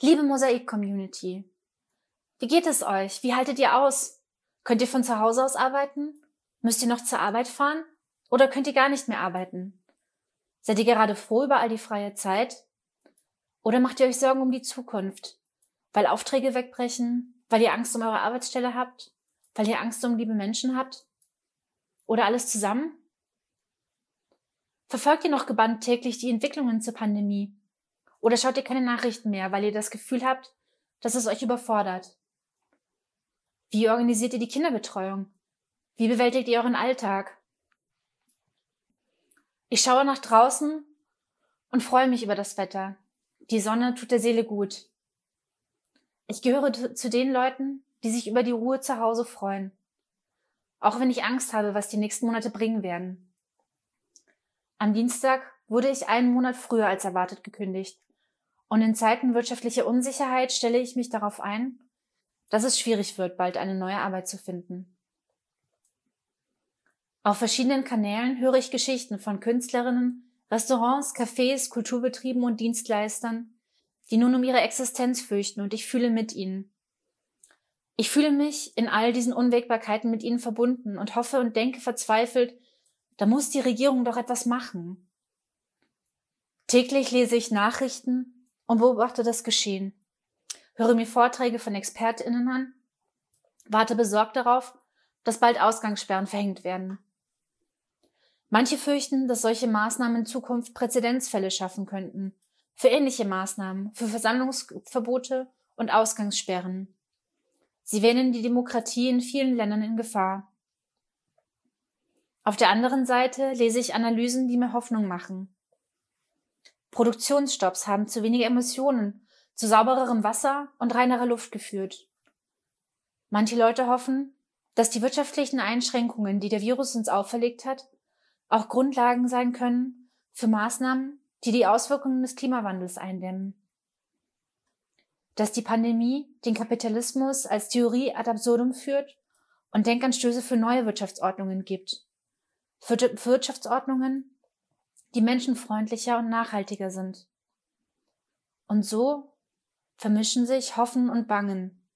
Liebe Mosaik-Community, wie geht es euch? Wie haltet ihr aus? Könnt ihr von zu Hause aus arbeiten? Müsst ihr noch zur Arbeit fahren? Oder könnt ihr gar nicht mehr arbeiten? Seid ihr gerade froh über all die freie Zeit? Oder macht ihr euch Sorgen um die Zukunft? Weil Aufträge wegbrechen? Weil ihr Angst um eure Arbeitsstelle habt? Weil ihr Angst um liebe Menschen habt? Oder alles zusammen? Verfolgt ihr noch gebannt täglich die Entwicklungen zur Pandemie? Oder schaut ihr keine Nachrichten mehr, weil ihr das Gefühl habt, dass es euch überfordert? Wie organisiert ihr die Kinderbetreuung? Wie bewältigt ihr euren Alltag? Ich schaue nach draußen und freue mich über das Wetter. Die Sonne tut der Seele gut. Ich gehöre zu den Leuten, die sich über die Ruhe zu Hause freuen. Auch wenn ich Angst habe, was die nächsten Monate bringen werden. Am Dienstag wurde ich einen Monat früher als erwartet gekündigt. Und in Zeiten wirtschaftlicher Unsicherheit stelle ich mich darauf ein, dass es schwierig wird, bald eine neue Arbeit zu finden. Auf verschiedenen Kanälen höre ich Geschichten von Künstlerinnen, Restaurants, Cafés, Kulturbetrieben und Dienstleistern, die nun um ihre Existenz fürchten und ich fühle mit ihnen. Ich fühle mich in all diesen Unwägbarkeiten mit ihnen verbunden und hoffe und denke verzweifelt, da muss die Regierung doch etwas machen. Täglich lese ich Nachrichten und beobachte das Geschehen, höre mir Vorträge von Expertinnen an, warte besorgt darauf, dass bald Ausgangssperren verhängt werden. Manche fürchten, dass solche Maßnahmen in Zukunft Präzedenzfälle schaffen könnten. Für ähnliche Maßnahmen, für Versammlungsverbote und Ausgangssperren. Sie wähnen die Demokratie in vielen Ländern in Gefahr. Auf der anderen Seite lese ich Analysen, die mir Hoffnung machen. Produktionsstopps haben zu weniger Emissionen, zu saubererem Wasser und reinerer Luft geführt. Manche Leute hoffen, dass die wirtschaftlichen Einschränkungen, die der Virus uns auferlegt hat, auch Grundlagen sein können für Maßnahmen, die die Auswirkungen des Klimawandels eindämmen. Dass die Pandemie den Kapitalismus als Theorie ad absurdum führt und Denkanstöße für neue Wirtschaftsordnungen gibt. Für Wirtschaftsordnungen, die menschenfreundlicher und nachhaltiger sind. Und so vermischen sich Hoffen und Bangen.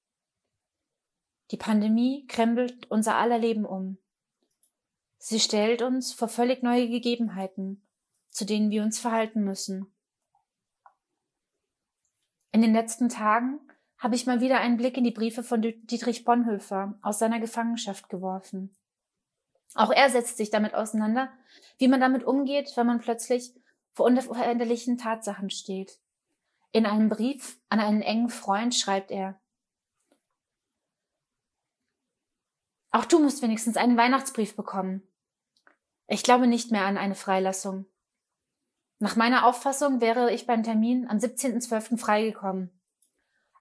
Die Pandemie krempelt unser aller Leben um. Sie stellt uns vor völlig neue Gegebenheiten, zu denen wir uns verhalten müssen. In den letzten Tagen habe ich mal wieder einen Blick in die Briefe von Dietrich Bonhoeffer aus seiner Gefangenschaft geworfen. Auch er setzt sich damit auseinander, wie man damit umgeht, wenn man plötzlich vor unveränderlichen Tatsachen steht. In einem Brief an einen engen Freund schreibt er, Auch du musst wenigstens einen Weihnachtsbrief bekommen. Ich glaube nicht mehr an eine Freilassung. Nach meiner Auffassung wäre ich beim Termin am 17.12. freigekommen.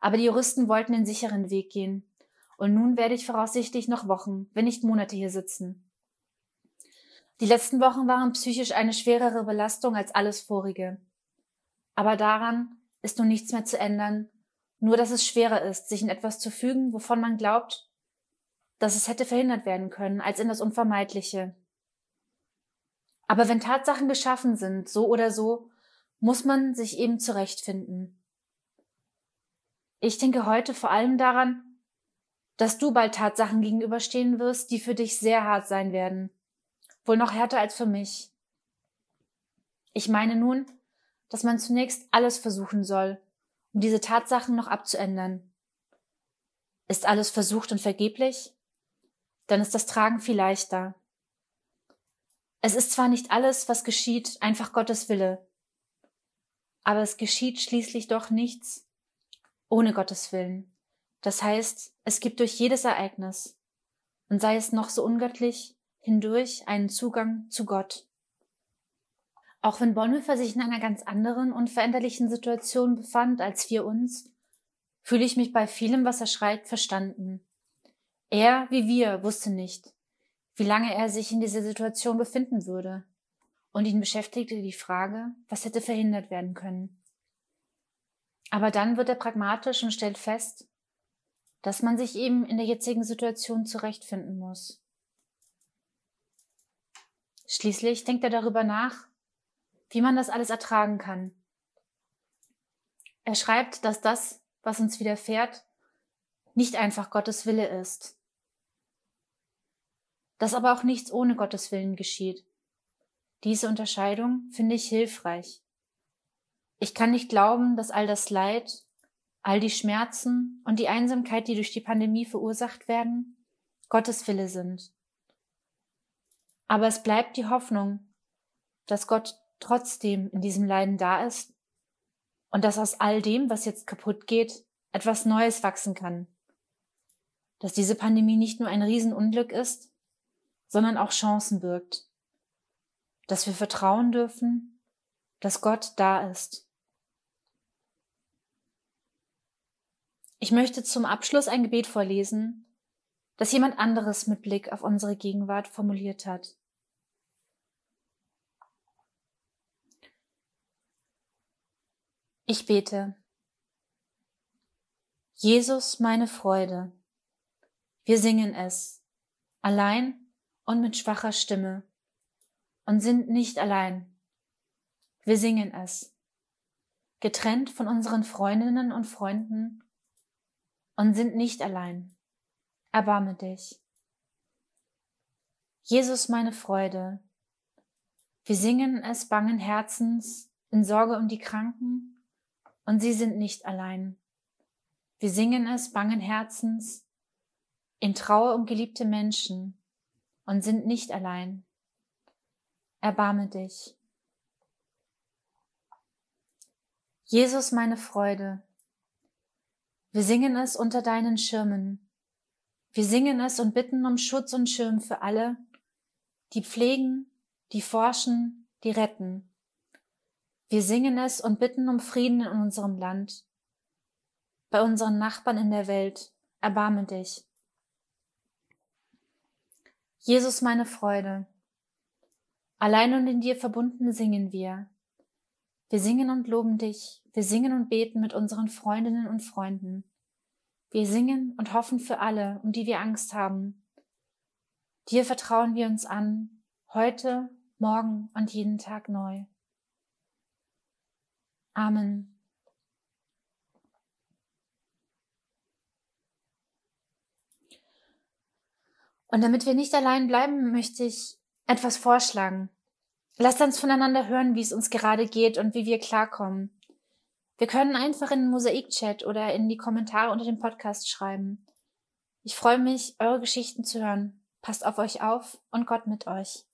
Aber die Juristen wollten den sicheren Weg gehen. Und nun werde ich voraussichtlich noch Wochen, wenn nicht Monate hier sitzen. Die letzten Wochen waren psychisch eine schwerere Belastung als alles vorige. Aber daran ist nun nichts mehr zu ändern, nur dass es schwerer ist, sich in etwas zu fügen, wovon man glaubt, dass es hätte verhindert werden können, als in das Unvermeidliche. Aber wenn Tatsachen geschaffen sind, so oder so, muss man sich eben zurechtfinden. Ich denke heute vor allem daran, dass du bald Tatsachen gegenüberstehen wirst, die für dich sehr hart sein werden. Wohl noch härter als für mich. Ich meine nun, dass man zunächst alles versuchen soll, um diese Tatsachen noch abzuändern. Ist alles versucht und vergeblich? Dann ist das Tragen viel leichter. Es ist zwar nicht alles, was geschieht, einfach Gottes Wille, aber es geschieht schließlich doch nichts ohne Gottes Willen. Das heißt, es gibt durch jedes Ereignis, und sei es noch so ungöttlich, hindurch einen Zugang zu Gott. Auch wenn Bonhoeffer sich in einer ganz anderen und veränderlichen Situation befand als wir uns, fühle ich mich bei vielem, was er schreibt, verstanden. Er, wie wir, wusste nicht, wie lange er sich in dieser Situation befinden würde. Und ihn beschäftigte die Frage, was hätte verhindert werden können. Aber dann wird er pragmatisch und stellt fest, dass man sich eben in der jetzigen Situation zurechtfinden muss. Schließlich denkt er darüber nach, wie man das alles ertragen kann. Er schreibt, dass das, was uns widerfährt, nicht einfach Gottes Wille ist. Dass aber auch nichts ohne Gottes Willen geschieht. Diese Unterscheidung finde ich hilfreich. Ich kann nicht glauben, dass all das Leid, all die Schmerzen und die Einsamkeit, die durch die Pandemie verursacht werden, Gottes Wille sind. Aber es bleibt die Hoffnung, dass Gott trotzdem in diesem Leiden da ist und dass aus all dem, was jetzt kaputt geht, etwas Neues wachsen kann. Dass diese Pandemie nicht nur ein Riesenunglück ist, sondern auch Chancen birgt. Dass wir vertrauen dürfen, dass Gott da ist. Ich möchte zum Abschluss ein Gebet vorlesen, das jemand anderes mit Blick auf unsere Gegenwart formuliert hat. Ich bete. Jesus, meine Freude. Wir singen es, allein und mit schwacher Stimme, und sind nicht allein. Wir singen es, getrennt von unseren Freundinnen und Freunden, und sind nicht allein. Erbarme dich. Jesus, meine Freude. Wir singen es bangen Herzens in Sorge um die Kranken, und sie sind nicht allein. Wir singen es bangen Herzens in Trauer um geliebte Menschen und sind nicht allein. Erbarme dich. Jesus meine Freude. Wir singen es unter deinen Schirmen. Wir singen es und bitten um Schutz und Schirm für alle, die pflegen, die forschen, die retten wir singen es und bitten um Frieden in unserem Land. Bei unseren Nachbarn in der Welt, erbarme dich. Jesus, meine Freude. Allein und in dir verbunden singen wir. Wir singen und loben dich. Wir singen und beten mit unseren Freundinnen und Freunden. Wir singen und hoffen für alle, um die wir Angst haben. Dir vertrauen wir uns an, heute, morgen und jeden Tag neu. Amen. Und damit wir nicht allein bleiben, möchte ich etwas vorschlagen. Lasst uns voneinander hören, wie es uns gerade geht und wie wir klarkommen. Wir können einfach in den Mosaik-Chat oder in die Kommentare unter dem Podcast schreiben. Ich freue mich, eure Geschichten zu hören. Passt auf euch auf und Gott mit euch.